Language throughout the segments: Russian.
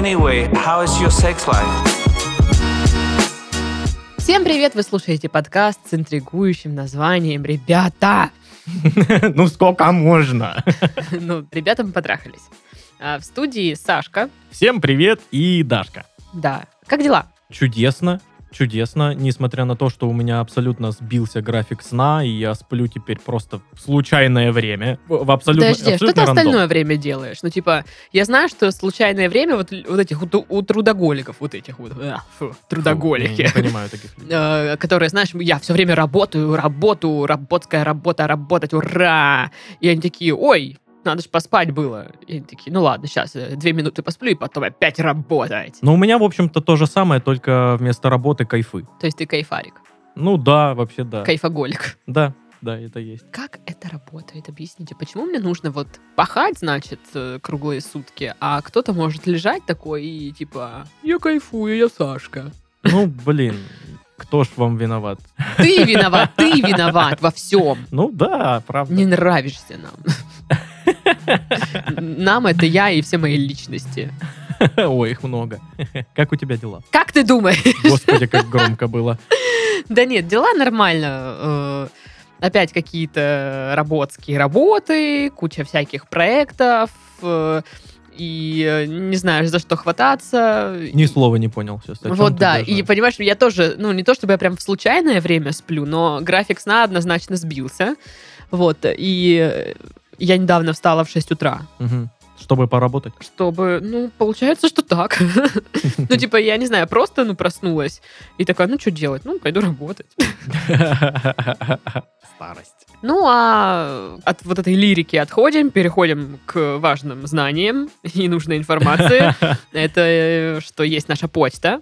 Anyway, how is your sex life? Всем привет! Вы слушаете подкаст с интригующим названием «Ребята». Ну, сколько можно? Ну, ребята мы потрахались. А, В студии Сашка. Всем привет и Дашка. Да. Как дела? Чудесно, чудесно, несмотря на то, что у меня абсолютно сбился график сна, и я сплю теперь просто в случайное время, в абсолютно, Подожди, а что ты абсолютно рандом. остальное время делаешь? Ну, типа, я знаю, что случайное время вот, вот этих вот у, у трудоголиков, вот этих вот, а, фу, Фу, трудоголики. Не, не понимаю таких людей. э, которые, знаешь, я все время работаю, работаю, работская работа, работать, ура! И они такие, ой, надо же поспать было. И такие, ну ладно, сейчас две минуты посплю, и потом опять работать. Но у меня, в общем-то, то же самое, только вместо работы кайфы. То есть ты кайфарик, Ну да, вообще да. кайфоголик. Да, да, это есть. Как это работает? Объясните, почему мне нужно вот пахать, значит, э, круглые сутки, а кто-то может лежать такой и типа, я кайфую, я Сашка. Ну, блин, кто ж вам виноват? Ты виноват, ты виноват во всем. Ну да, правда. Не нравишься нам. Нам это я и все мои личности. Ой, их много. Как у тебя дела? Как ты думаешь? Господи, как громко было. Да нет, дела нормально. Э, Опять какие-то работские работы, куча всяких проектов. э, И э, не знаешь, за что хвататься. Ни слова не понял сейчас. Вот да, даже. и понимаешь, я тоже, ну не то чтобы я прям в случайное время сплю, но график сна однозначно сбился. Вот, и я недавно встала в 6 утра, Мгм. Чтобы поработать. чтобы, ну, получается, что так. Ну, типа, я не знаю, просто, ну, проснулась и такая, ну, что делать? Ну, пойду работать. Старость. Ну, а от вот этой лирики отходим, переходим к важным знаниям и нужной информации. Это э, что есть наша почта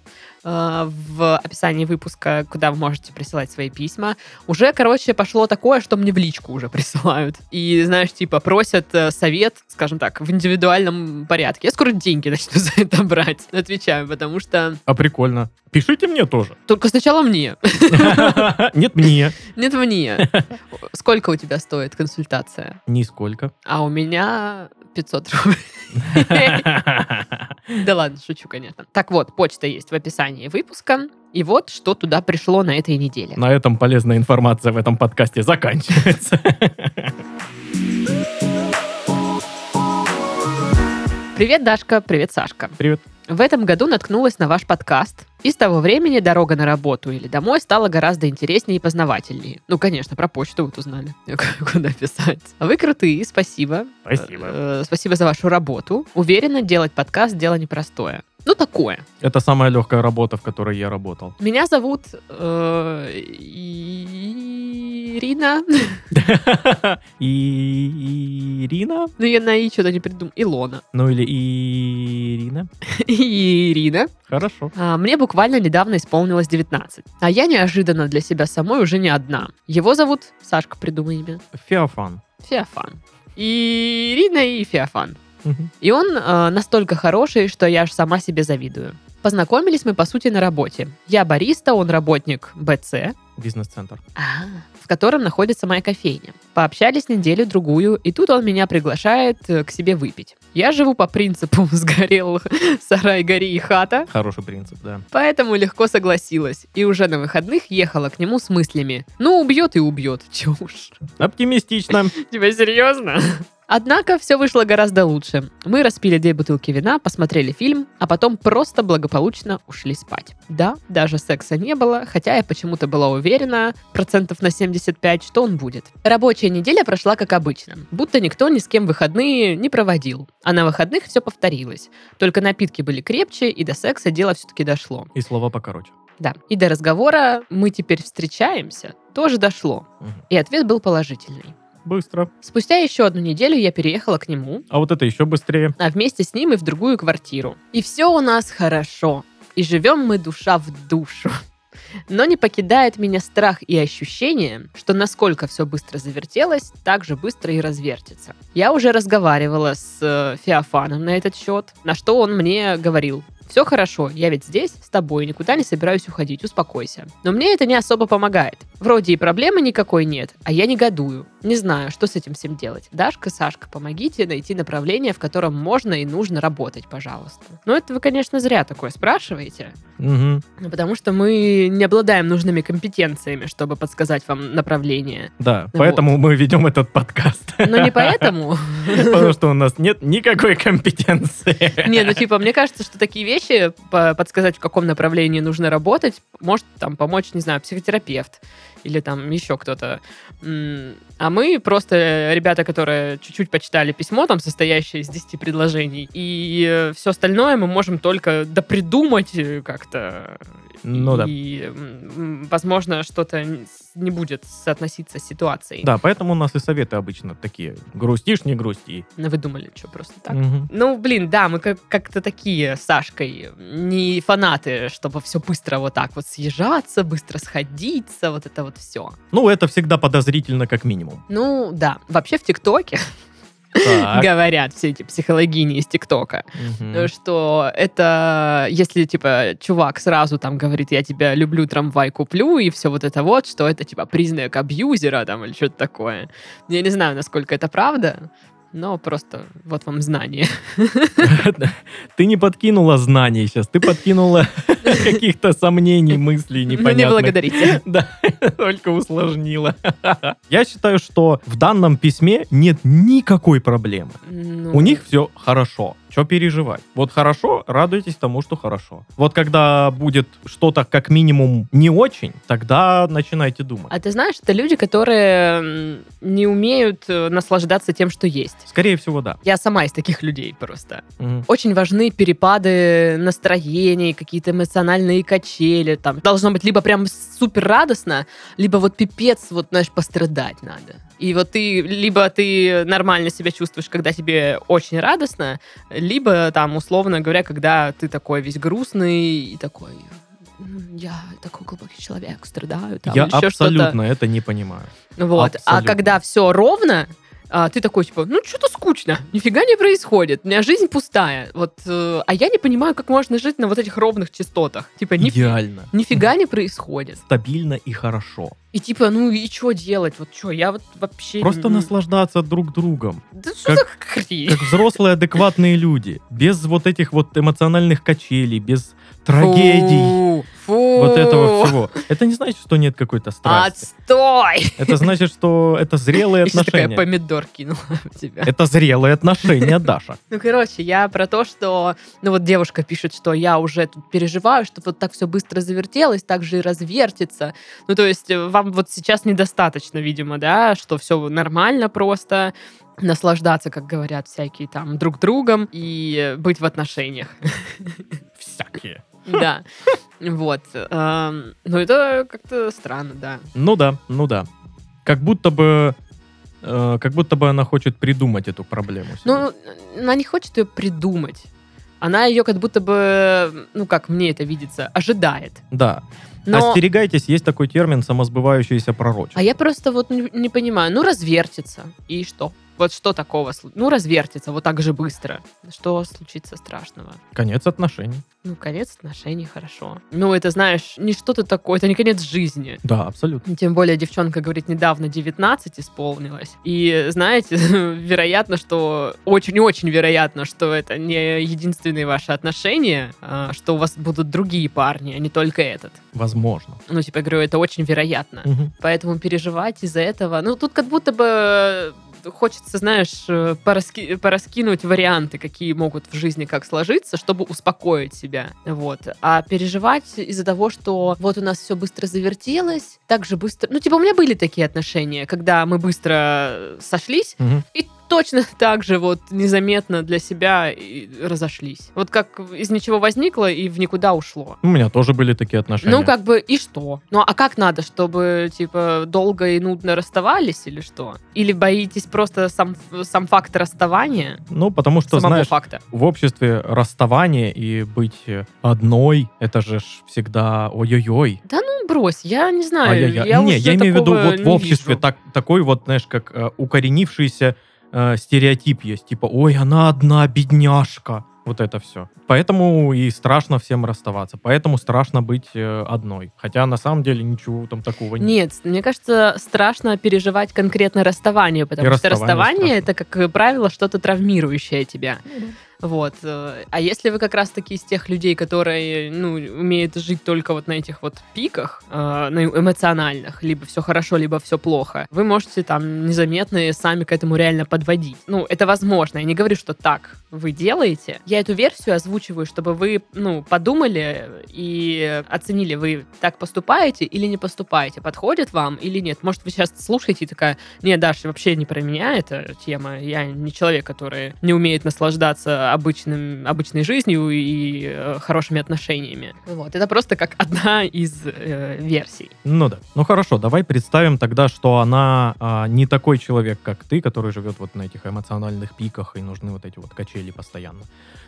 в описании выпуска, куда вы можете присылать свои письма. Уже, короче, пошло такое, что мне в личку уже присылают. И, знаешь, типа просят э, совет, скажем так, в индивидуальном порядке. Я скоро деньги начну за это брать. Отвечаю, потому что А прикольно. Пишите мне тоже. только сначала мне. Нет, мне. Нет, мне. Сколько у тебя стоит консультация? Нисколько. А у меня 500 рублей. Да ладно, шучу, конечно. Так вот, почта есть в описании выпуска. И вот, что туда пришло на этой неделе. На этом полезная информация в этом подкасте заканчивается. Привет, Дашка, привет, Сашка. Привет. В этом году наткнулась на ваш подкаст. И с того времени дорога на работу или домой стала гораздо интереснее и познавательнее. Ну, конечно, про почту вот узнали, куда писать. А вы крутые, спасибо. Спасибо. Э, Спасибо за вашу работу. Уверена, делать подкаст дело непростое. Ну, такое. Это самая легкая работа, в которой я работал. Меня зовут э, Ирина. Ирина? Ну, я на И что-то не придумал. Илона. Ну или Ирина? Ирина. Хорошо. А, Мне буквально недавно исполнилось 19. А я неожиданно для себя самой уже не одна. Его зовут, Сашка, придумай имя, Феофан. Феофан. Ирина и Феофан. И он э, настолько хороший, что я аж сама себе завидую. Познакомились мы, по сути, на работе. Я бариста, он работник БЦ, Бизнес-центр. в котором находится моя кофейня. Пообщались неделю-другую, и тут он меня приглашает э, к себе выпить. Я живу по принципу «сгорел сарай, гори и хата», Хороший принцип, да. поэтому легко согласилась. И уже на выходных ехала к нему с мыслями «ну, убьет и убьет, чушь». Оптимистично. Тебя серьезно? Однако все вышло гораздо лучше. Мы распили две бутылки вина, посмотрели фильм, а потом просто благополучно ушли спать. Да, даже секса не было, хотя я почему-то была уверена, процентов на 75, что он будет. Рабочая неделя прошла как обычно, будто никто ни с кем выходные не проводил. А на выходных все повторилось. Только напитки были крепче, и до секса дело все-таки дошло. И слова покороче. Да. И до разговора «мы теперь встречаемся» тоже дошло. Мгм. И ответ был положительный. Быстро. Спустя еще одну неделю я переехала к нему, А вот это еще быстрее. а вместе с ним и в другую квартиру. И все у нас хорошо. И живем мы душа в душу. Но не покидает меня страх и ощущение, что насколько все быстро завертелось, так же быстро и развертится. Я уже разговаривала с э, Феофаном на этот счет, на что он мне говорил, все хорошо, я ведь здесь, с тобой, никуда не собираюсь уходить, успокойся. Но мне это не особо помогает. Вроде и проблемы никакой нет, а я негодую. Не знаю, что с этим всем делать. Дашка, Сашка, помогите найти направление, в котором можно и нужно работать, пожалуйста. Ну, это вы, конечно, зря такое спрашиваете. Ну, Потому что мы не обладаем нужными компетенциями, чтобы подсказать вам направление. Да, Вот. поэтому мы ведем этот подкаст. Но не поэтому. Потому что у нас нет никакой компетенции. Не, ну типа, мне кажется, что такие вещи, по- подсказать, в каком направлении нужно работать, может там помочь, не знаю, психотерапевт или там еще кто-то. А мы просто ребята, которые чуть-чуть почитали письмо, там, состоящее из 10 предложений, и все остальное мы можем только допридумать э, как-то. Ну да. И, возможно, что-то не будет соотноситься с ситуацией. Да, поэтому у нас и советы обычно такие. Грустишь, не грусти. Вы думали, что просто так? Мгм. Ну, блин, да, мы как- как-то такие с Сашкой, не фанаты, чтобы все быстро вот так вот съезжаться, быстро сходиться, вот это вот все. Ну, это всегда подозрительно, как минимум. Ну, да, вообще в ТикТоке Так. говорят все эти психологини из ТикТока, Мгм. что это, если, типа, чувак сразу там говорит, я тебя люблю, трамвай куплю, и все вот это вот, что это, типа, признак абьюзера там или что-то такое. Я не знаю, насколько это правда, но просто вот вам знание. Ты не подкинула знаний сейчас, ты подкинула каких-то сомнений, мыслей Ну, не непонятных. благодарите. Да, только усложнила. Я считаю, что в данном письме нет никакой проблемы. Ну, У них все хорошо. Что переживать? Вот хорошо, радуйтесь тому, что хорошо. Вот когда будет что-то как минимум не очень, тогда начинайте думать. А ты знаешь, это люди, которые не умеют э, наслаждаться тем, что есть. Скорее всего, да. Я сама из таких людей просто. Мгм. Очень важны перепады настроений, какие-то эмоциональные качели. Там должно быть либо прям супер радостно, либо вот пипец, вот, знаешь, пострадать надо. И вот ты, либо ты нормально себя чувствуешь, когда тебе очень радостно, либо там, условно говоря, когда ты такой весь грустный и такой, «М, я такой глубокий человек, страдаю, там, Я еще абсолютно это не понимаю. Вот. А Абсолютно. когда все ровно, а, ты такой, типа, ну, что-то скучно, нифига не происходит, у меня жизнь пустая. Вот, э, а я не понимаю, как можно жить на вот этих ровных частотах. Типа, ниф- Идеально. нифига не происходит. Стабильно и хорошо. И типа, ну и что делать? Вот что, я вот вообще... Просто наслаждаться друг другом. Да что за хрень? Как взрослые адекватные люди. Без вот этих вот эмоциональных качелей, без трагедий. Фу, фу. Вот этого всего. Это не значит, что нет какой-то страсти. Отстой! Это значит, что это зрелые Еще такая отношения. помидор кинула в тебя. Это зрелые отношения, Даша. Ну, короче, я про то, что... Ну, вот девушка пишет, что я уже тут переживаю, что вот так все быстро завертелось, так же и развертится. Ну, то есть э, вам вот сейчас недостаточно, видимо, да, что все нормально просто, наслаждаться, как говорят всякие там, друг другом и быть в отношениях. Всякие. Да. Вот. Эм, Ну, это как-то странно, да. Ну да, ну да. Как будто бы э, как будто бы она хочет придумать эту проблему. Ну, она не хочет ее придумать. Она ее как будто бы, ну, как мне это видится, ожидает. да. Но... Остерегайтесь, есть такой термин самосбывающееся пророчество. А я просто вот не, не понимаю. Ну, развертится. И что? Вот что такого? Ну, развертится вот так же быстро. Что случится страшного? Конец отношений. Ну, конец отношений, хорошо. Ну, это, знаешь, не что-то такое, это не конец жизни. Да, абсолютно. Тем более девчонка говорит, недавно 19 исполнилось. И знаете, вероятно, что очень-очень вероятно, что это не единственные ваши отношения, а, что у вас будут другие парни, а не только этот. Возможно. Ну, типа, я говорю, это очень вероятно. Мгм. Поэтому переживать из-за этого... Ну, тут как будто бы хочется, знаешь, э, пораски- пораскинуть варианты, какие могут в жизни как сложиться, чтобы успокоить себя. Вот. А переживать из-за того, что вот у нас все быстро завертелось, так же быстро... Ну, типа, у меня были такие отношения, когда мы быстро сошлись, Мгм. и точно так же вот незаметно для себя разошлись. Вот как из ничего возникло и в никуда ушло. У меня тоже были такие отношения. Ну, как бы, и что? Ну, а как надо, чтобы, типа, долго и нудно расставались или что? Или боитесь просто сам, сам факт расставания? Ну, потому что, самого знаешь, факта. в обществе расставание и быть одной, это же всегда ой-ой-ой. Да ну, брось, я не знаю. Ай-яй-яй. Я не, уже я имею в виду, вот в не обществе так, такой вот, знаешь, как э, укоренившийся э, стереотип есть. Типа, ой, она одна бедняжка. Вот это все. Поэтому и страшно всем расставаться. Поэтому страшно быть э, одной. Хотя на самом деле ничего там такого нет. Нет, мне кажется, страшно переживать конкретно расставание, потому И что расставание расставание это, как правило, что-то травмирующее тебя. Ну Вот. э, А если вы как раз-таки из тех людей, которые, ну, умеют жить только вот на этих вот пиках, э, на эмоциональных, либо все хорошо, либо все плохо, вы можете там незаметно сами к этому реально подводить. Ну, это возможно. Я не говорю, что так вы делаете. Я эту версию озвучиваю, чтобы вы, ну, подумали и оценили, вы так поступаете или не поступаете, подходит вам или нет. Может, вы сейчас слушаете и такая, нет, Даша, вообще не про меня эта тема. Я не человек, который не умеет наслаждаться обычным, обычной жизнью и э, хорошими отношениями. Вот. Это просто как одна из э, версий. Ну да. Ну хорошо, давай представим тогда, что она а, не такой человек, как ты, который живет вот на этих эмоциональных пиках и нужны вот эти вот качели постоянно.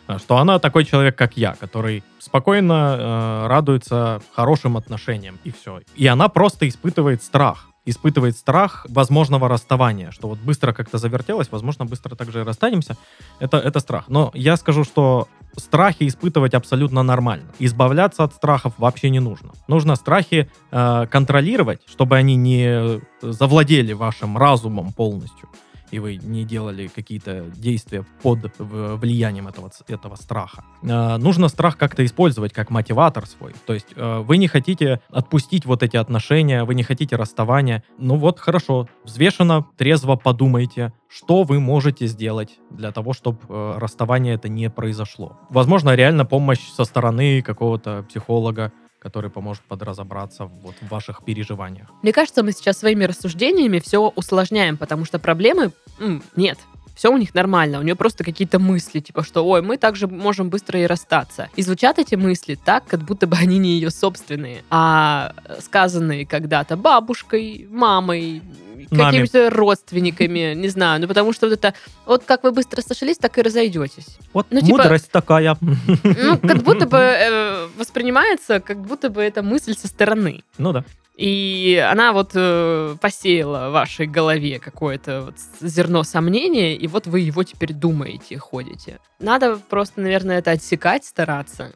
А, Что она такой человек, как я, который спокойно э, радуется хорошим отношениям и все. И она просто испытывает страх. Испытывает страх возможного расставания, что вот быстро как-то завертелось, возможно, быстро также и расстанемся. Это, это страх. Но я скажу, что страхи испытывать абсолютно нормально. Избавляться от страхов вообще не нужно. Нужно страхи э, контролировать, чтобы они не завладели вашим разумом полностью, и вы не делали какие-то действия под влиянием этого, этого страха. Э, нужно страх как-то использовать как мотиватор свой. То есть э, вы не хотите отпустить вот эти отношения, вы не хотите расставания. Ну вот, хорошо, взвешенно, трезво подумайте, что вы можете сделать для того, чтобы расставание это не произошло. Возможно, реально помощь со стороны какого-то психолога, который поможет подразобраться вот в ваших переживаниях. Мне кажется, мы сейчас своими рассуждениями все усложняем, потому что проблемы м, нет. Все у них нормально, у нее просто какие-то мысли, типа, что, ой, мы также можем быстро и расстаться. И звучат эти мысли так, как будто бы они не ее собственные, а сказанные когда-то бабушкой, мамой, какими-то родственниками, не знаю, ну потому что вот это, вот как вы быстро сошлись, так и разойдетесь. Вот Ну, типа- мудрость такая. Ну, как будто бы э, воспринимается, как будто бы это мысль со стороны. Ну да. И она вот э, посеяла в вашей голове какое-то вот зерно сомнения, и вот вы его теперь думаете, ходите. Надо просто, наверное, это отсекать, стараться,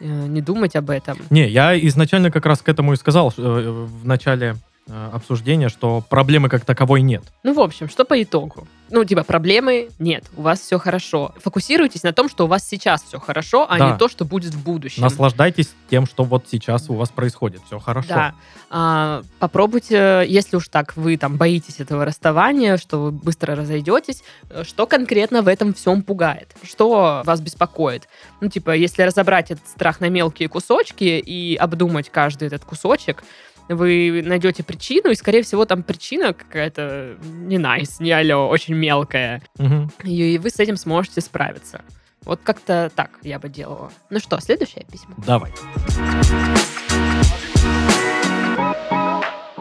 э, не думать об этом. Не, я изначально как раз к этому и сказал э, в начале э, обсуждения, что проблемы как таковой нет. Ну, в общем, что по итогу? Ну, типа, проблемы нет, у вас все хорошо. Фокусируйтесь на том, что у вас сейчас все хорошо, а Да. не то, что будет в будущем. Наслаждайтесь тем, что вот сейчас у вас происходит. Все хорошо. Да. А, попробуйте, если уж так вы там боитесь этого расставания, что вы быстро разойдетесь, э, что конкретно в этом всем пугает? Что вас беспокоит? Ну, типа, если разобрать этот страх на мелкие кусочки и обдумать каждый этот кусочек, вы найдете причину, и, скорее всего, там причина какая-то не nice, не алло, очень мелкая. Мгм. И вы с этим сможете справиться. Вот как-то так я бы делала. Ну что, следующее письмо. Давай.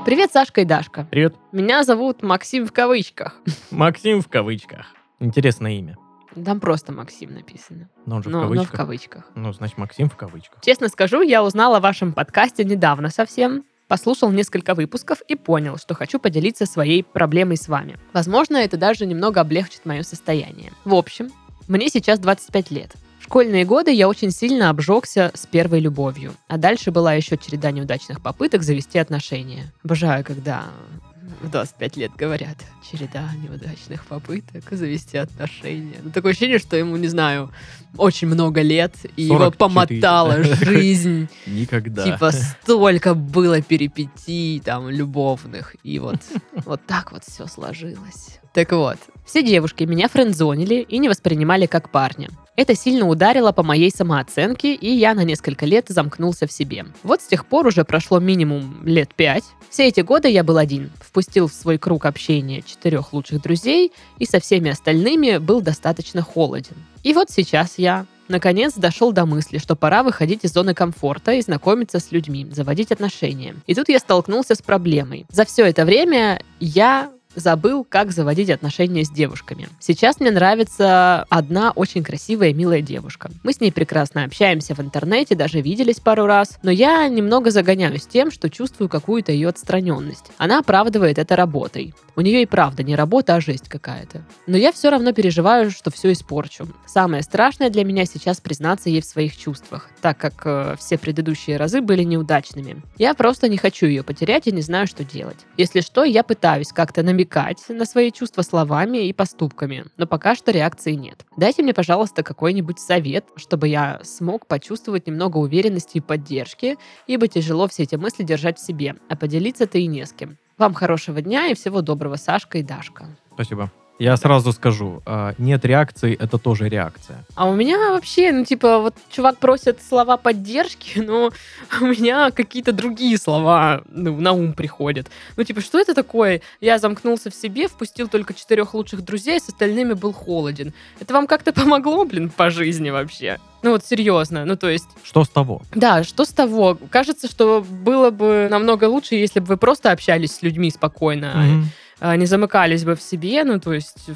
Привет, Сашка и Дашка. Привет. Меня зовут Максим в кавычках. Максим в кавычках. Интересное имя. Там просто Максим написано. Но он же Но, в но в кавычках. кавычках. Ну, значит, Максим в кавычках. Честно скажу, я узнал о вашем подкасте недавно совсем. Послушал несколько выпусков и понял, что хочу поделиться своей проблемой с вами. Возможно, это даже немного облегчит мое состояние. В общем, мне сейчас 25 лет. В школьные годы я очень сильно обжегся с первой любовью. А дальше была еще череда неудачных попыток завести отношения. Обожаю, когда в 25 лет говорят, череда неудачных попыток завести отношения. Ну, такое ощущение, что ему, не знаю, очень много лет, и его 44. помотала жизнь. Никогда. Типа столько было перипетий там любовных, и вот, вот так вот все сложилось. Так вот, все девушки меня френдзонили и не воспринимали как парня. Это сильно ударило по моей самооценке, и я на несколько лет замкнулся в себе. Вот с тех пор уже прошло минимум лет пять. Все эти годы я был один, впустил в свой круг общения четырех лучших друзей, и со всеми остальными был достаточно холоден. И вот сейчас я, наконец, дошел до мысли, что пора выходить из зоны комфорта и знакомиться с людьми, заводить отношения. И тут я столкнулся с проблемой. За все это время я Забыл, как заводить отношения с девушками. Сейчас мне нравится одна очень красивая милая девушка. Мы с ней прекрасно общаемся в интернете, даже виделись пару раз, но я немного загоняюсь тем, что чувствую какую-то ее отстраненность. Она оправдывает это работой. У нее и правда не работа, а жесть какая-то. Но я все равно переживаю, что все испорчу. Самое страшное для меня сейчас признаться ей в своих чувствах, так как э, все предыдущие разы были неудачными. Я просто не хочу ее потерять и не знаю, что делать. Если что, я пытаюсь как-то намекать на свои чувства словами и поступками, но пока что реакции нет. Дайте мне, пожалуйста, какой-нибудь совет, чтобы я смог почувствовать немного уверенности и поддержки, ибо тяжело все эти мысли держать в себе, а поделиться-то и не с кем. Вам хорошего дня и всего доброго, Сашка и Дашка. Спасибо. Я сразу скажу, а, нет реакции, это тоже реакция. А у меня вообще, ну, типа, вот чувак просит слова поддержки, но у меня какие-то другие слова ну, на ум приходят. Ну, типа, что это такое? Я замкнулся в себе, впустил только четырех лучших друзей, с остальными был холоден. Это вам как-то помогло, блин, по жизни вообще? Ну вот серьезно, ну то есть... Что с того? Да, что с того? Кажется, что было бы намного лучше, если бы вы просто общались с людьми спокойно, Мгм. А, не замыкались бы в себе, ну, то есть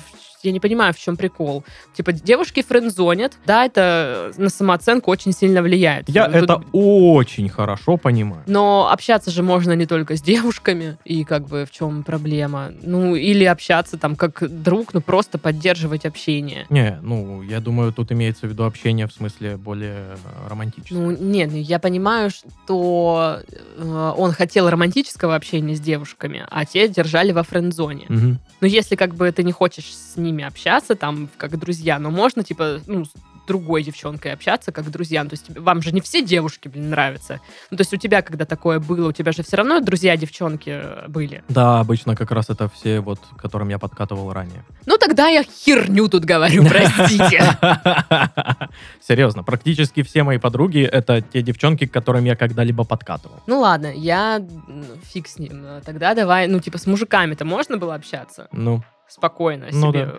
я не понимаю, в чем прикол. Типа, девушки френдзонят, да, это на самооценку очень сильно влияет. Я Тут- это очень хорошо понимаю. Но общаться же можно не только с девушками, и как бы в чем проблема? Ну, или общаться там как друг, ну, просто поддерживать общение. Не, ну, я думаю, тут имеется в виду общение в смысле более э, романтическое. Ну, нет, ну, я понимаю, что э, он хотел романтического общения с девушками, а те держали во френд-зоне. Мгм. Но если как бы ты не хочешь с ними общаться, там, как друзья, но можно, типа, ну, с другой девчонкой общаться, как друзья. Ну, То есть вам же не все девушки, блин, нравятся. Ну, то есть у тебя, когда такое было, у тебя же все равно друзья-девчонки э, были. Да, обычно как раз это все, вот, которым я подкатывал ранее. Ну, тогда я херню тут говорю, простите. Серьезно, практически все мои подруги это те девчонки, к которым я когда-либо подкатывал. Ну, ладно, я фиг с ним. Тогда давай, ну, типа, с мужиками-то можно было общаться? Ну, спокойно Ну себе. да.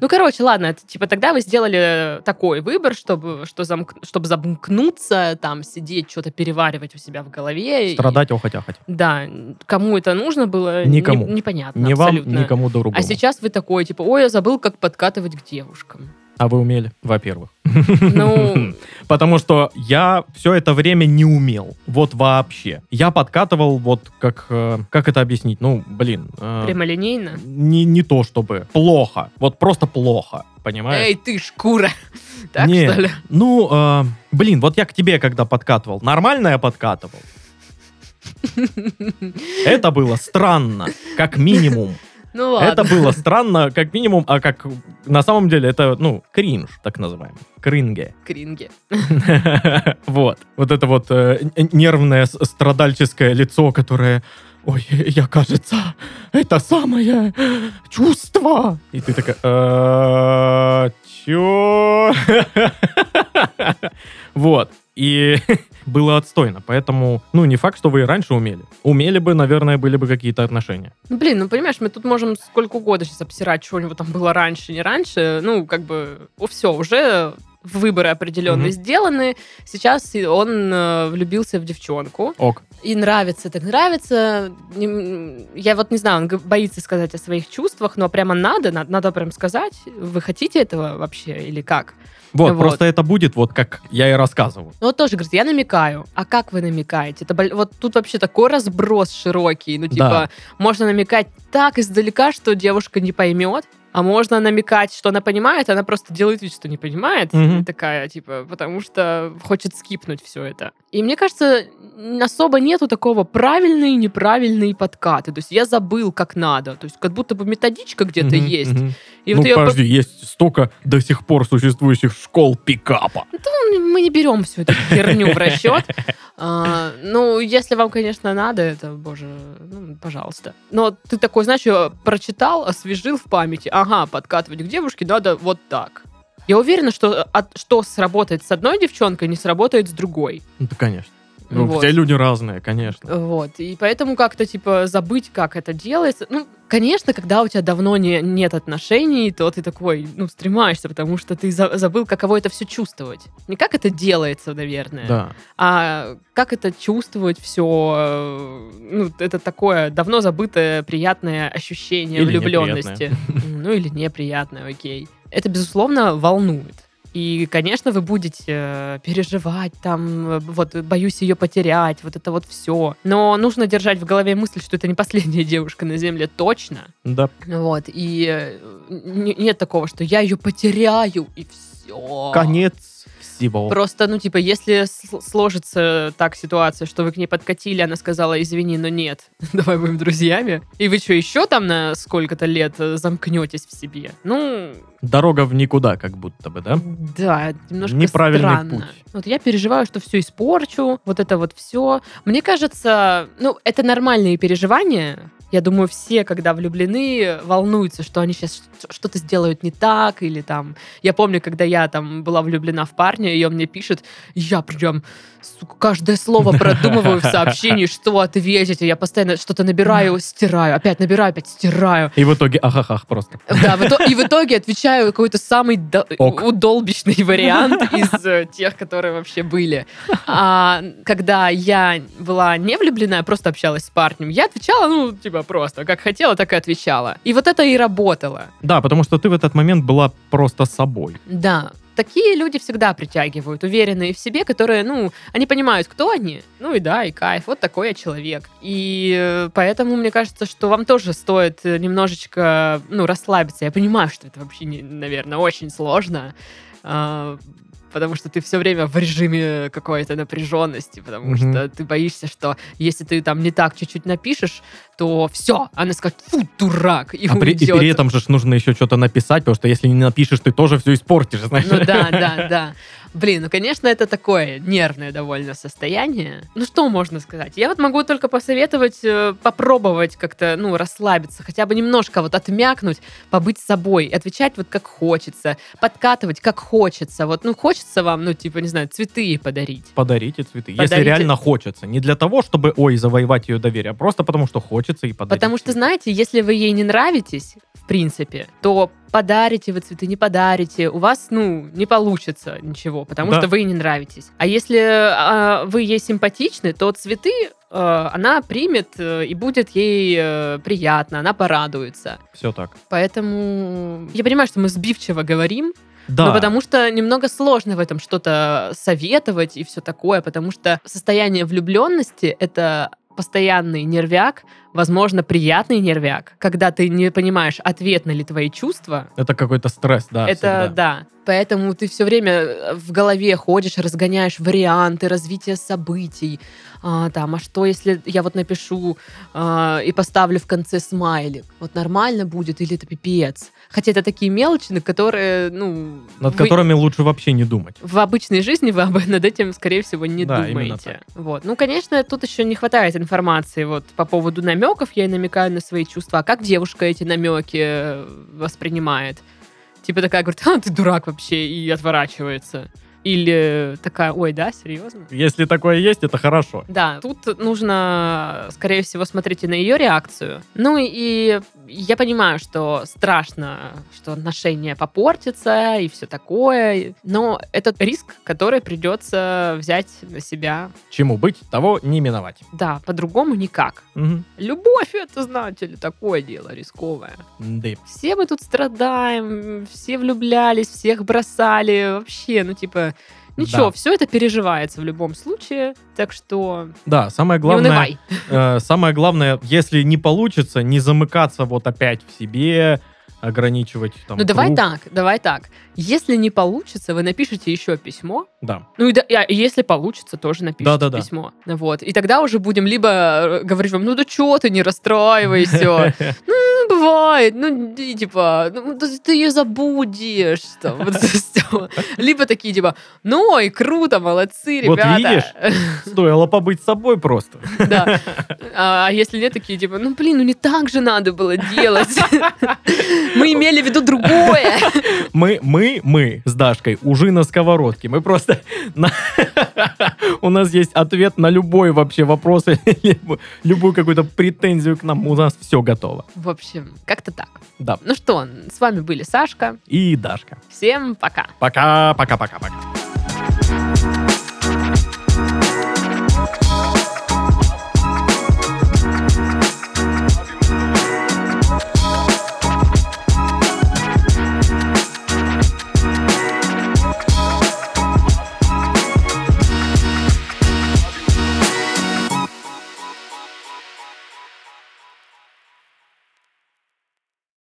Ну, короче, ладно, это типа тогда вы сделали такой выбор, чтобы, что замк- чтобы замкнуться, там, сидеть, что-то переваривать у себя в голове. и- страдать, охоть-ахоть. да, кому это нужно было, Никому. не- непонятно вам, абсолютно. никому другому. А сейчас вы такой, типа, ой, я забыл, как подкатывать к девушкам. А вы умели, во-первых. Ну, Потому что я все это время не умел. Вот вообще. Я подкатывал, вот как... э, Как это объяснить? Ну, блин. э, прямолинейно. не, не то чтобы. Плохо. Вот просто плохо. Понимаешь? Эй, ты шкура! Так, Не, что ли? Ну, э, блин, вот я к тебе когда подкатывал. Нормально я подкатывал? Это было странно, как минимум. Ну ладно. Это было странно, как минимум, а как на самом деле это, ну, кринж, так называемый. Кринге. Кринги. Вот. Вот это вот э, нервное страдальческое лицо, которое... Ой, я, кажется, это самое чувство. И ты такая... «Э, Чё? Вот. И было отстойно. Поэтому, ну, не факт, что вы и раньше умели. Умели бы, наверное, были бы какие-то отношения. Ну, блин, ну, понимаешь, мы тут можем сколько угодно сейчас обсирать, что у него там было раньше, не раньше. Ну, как бы, все, уже выборы определенные Мгм. сделаны. Сейчас он э, влюбился в девчонку. Ок. И нравится, так нравится. Я вот не знаю, он боится сказать о своих чувствах, но прямо надо, надо, надо прям сказать. Вы хотите этого вообще или как? Вот, Вот. просто это будет вот как я и рассказываю. Ну, вот тоже, говорит, я намекаю. А как вы намекаете? Это, вот тут вообще такой разброс широкий. Ну, типа, Да. можно намекать так издалека, что девушка не поймет, а можно намекать, что она понимает, она просто делает вид, что не понимает. И такая, типа, потому что хочет скипнуть все это. И мне кажется, особо нету такого правильный и неправильный подкаты. То есть я забыл, как надо. То есть как будто бы методичка где-то Мгм, есть. мгм. И ну, вот подожди, есть столько до сих пор существующих школ пикапа. мы не берем всю эту херню в расчет. А, Ну, если вам, конечно, надо, это, боже, ну, пожалуйста. Но ты такой, знаешь, прочитал, освежил в памяти. Ага, подкатывать к девушке надо вот так. Я уверена, что от- что сработает с одной девчонкой, не сработает с другой. Ну, да, конечно. Ну, Вот. все люди разные, конечно. Вот. И поэтому как-то, типа, забыть, как это делается. Ну, конечно, когда у тебя давно не, нет отношений, то ты такой, ну, стремаешься, потому что ты за- забыл, каково это все чувствовать. Не как это делается, наверное. Да. А как это чувствовать все ну, это такое давно забытое приятное ощущение Или влюбленности. Ну, или неприятное, окей. Это, безусловно, волнует. И, конечно, вы будете э, переживать там, э, вот, боюсь ее потерять, вот это вот все. Но нужно держать в голове мысль, что это не последняя девушка на Земле, точно. Да. Вот, и э, нет такого, что я ее потеряю, и все. Конец всего. Просто, ну, типа, если сложится так ситуация, что вы к ней подкатили, она сказала, извини, но нет, давай будем друзьями, и вы что, еще там на сколько-то лет э, замкнетесь в себе? Ну, Дорога в никуда, как будто бы, да? да, немножко Неправильный странно. путь. Вот я переживаю, что все испорчу, вот это вот все. Мне кажется, ну, это нормальные переживания. Я думаю, все, когда влюблены, волнуются, что они сейчас что-то сделают не так, или там... Я помню, когда я там была влюблена в парня, он мне пишет, я прям сука, каждое слово продумываю в сообщении, что ответить. И я постоянно что-то набираю, стираю, опять набираю, опять стираю. И в итоге ахахах просто. Да, в ито- и в итоге отвечаю какой-то самый до- Ок. удолбищный вариант из э, тех, которые вообще были. А когда я была не влюблена, я просто общалась с парнем, я отвечала, ну, типа, просто, как хотела, так и отвечала. И вот это и работало. Да, потому что ты в этот момент была просто собой. Да. Такие люди всегда притягивают, уверенные в себе, которые, ну, они понимают, кто они. Ну и да, и кайф, вот такой я человек. И э, поэтому мне кажется, что вам тоже стоит э, немножечко, ну, расслабиться. Я понимаю, что это вообще, не- наверное, очень сложно, а, потому что ты все время в режиме какой-то напряженности, потому Мгм. что ты боишься, что если ты там не так чуть-чуть напишешь, то все, она скажет, фу, дурак, и А при, и уйдет. при этом же нужно еще что-то написать, потому что если не напишешь, ты тоже все испортишь, знаешь. Ну да, да, да. Блин, ну, конечно, это такое нервное довольно состояние. Ну, что можно сказать? Я вот могу только посоветовать э, попробовать как-то, ну, расслабиться, хотя бы немножко вот отмякнуть, побыть собой, отвечать вот как хочется, подкатывать как хочется. Вот, ну, хочется вам, ну, типа, не знаю, цветы подарить. Подарите цветы. Если Подарите. реально хочется. Не для того, чтобы, ой, завоевать ее доверие, а просто потому, что хочется и подарить. Потому что, знаете, если вы ей не нравитесь, в принципе, то подарите вы цветы, не подарите, у вас, ну, не получится ничего, потому Да. что вы ей не нравитесь. А если а, вы ей симпатичны, то цветы э, она примет э, и будет ей э, приятно, она порадуется. Все так. Поэтому я понимаю, что мы сбивчиво говорим, Да. но потому что немного сложно в этом что-то советовать и все такое, потому что состояние влюбленности это постоянный нервяк, возможно, приятный нервяк, когда ты не понимаешь, ответны ли твои чувства. Это какой-то стресс, да. это всегда. да. Поэтому ты все время э, в голове ходишь, разгоняешь варианты развития событий. А, там, а что, если я вот напишу а, и поставлю в конце смайлик? Вот нормально будет или это пипец? Хотя это такие мелочи, на которые, ну... Над вы- которыми лучше вообще не думать. в обычной жизни вы над этим, скорее всего, не Да, думаете. Вот. Ну, конечно, тут еще не хватает информации вот по поводу намеков. Я и намекаю на свои чувства. А как девушка эти намеки э, воспринимает? Типа такая говорит, а, ты дурак вообще, и отворачивается. Или такая, ой, да, серьезно? Если такое есть, это хорошо. Да, тут нужно, скорее всего, смотреть и на ее реакцию. Ну и я понимаю, что страшно, что отношения попортятся и все такое, но это риск, который придется взять на себя. Чему быть, того не миновать. Да, по-другому никак. Мгм. Любовь это, знаете ли, такое дело рисковое. Да. Все мы тут страдаем, все влюблялись, всех бросали, вообще, ну типа, ничего, Да. все это переживается в любом случае, так что Да, самое главное, э, самое главное, если не получится, не замыкаться вот опять в себе, ограничивать там. Ну давай круг. так, давай так. Если не получится, вы напишите еще письмо. Да. Ну и, да- если получится, тоже напишите Да-да-да. письмо. Вот. И тогда уже будем либо э, говорить вам, ну да что ты, не расстраивайся. Ну, бывает. Ну, и типа, ну, да ты ее забудешь. Там, вот. Либо такие, типа, ну и круто, молодцы, Вот ребята. видишь? Стоило побыть собой просто. Да. А если нет, такие, типа, ну блин, ну не так же надо было делать. Мы имели в виду другое. Мы, мы, мы с Дашкой уже на сковородке. Мы просто... У нас есть ответ на любой вообще вопрос, любую какую-то претензию к нам. У нас все готово. В общем, как-то так. Да. Ну что, с вами были Сашка. И Дашка. Всем пока. Пока, пока, пока, пока.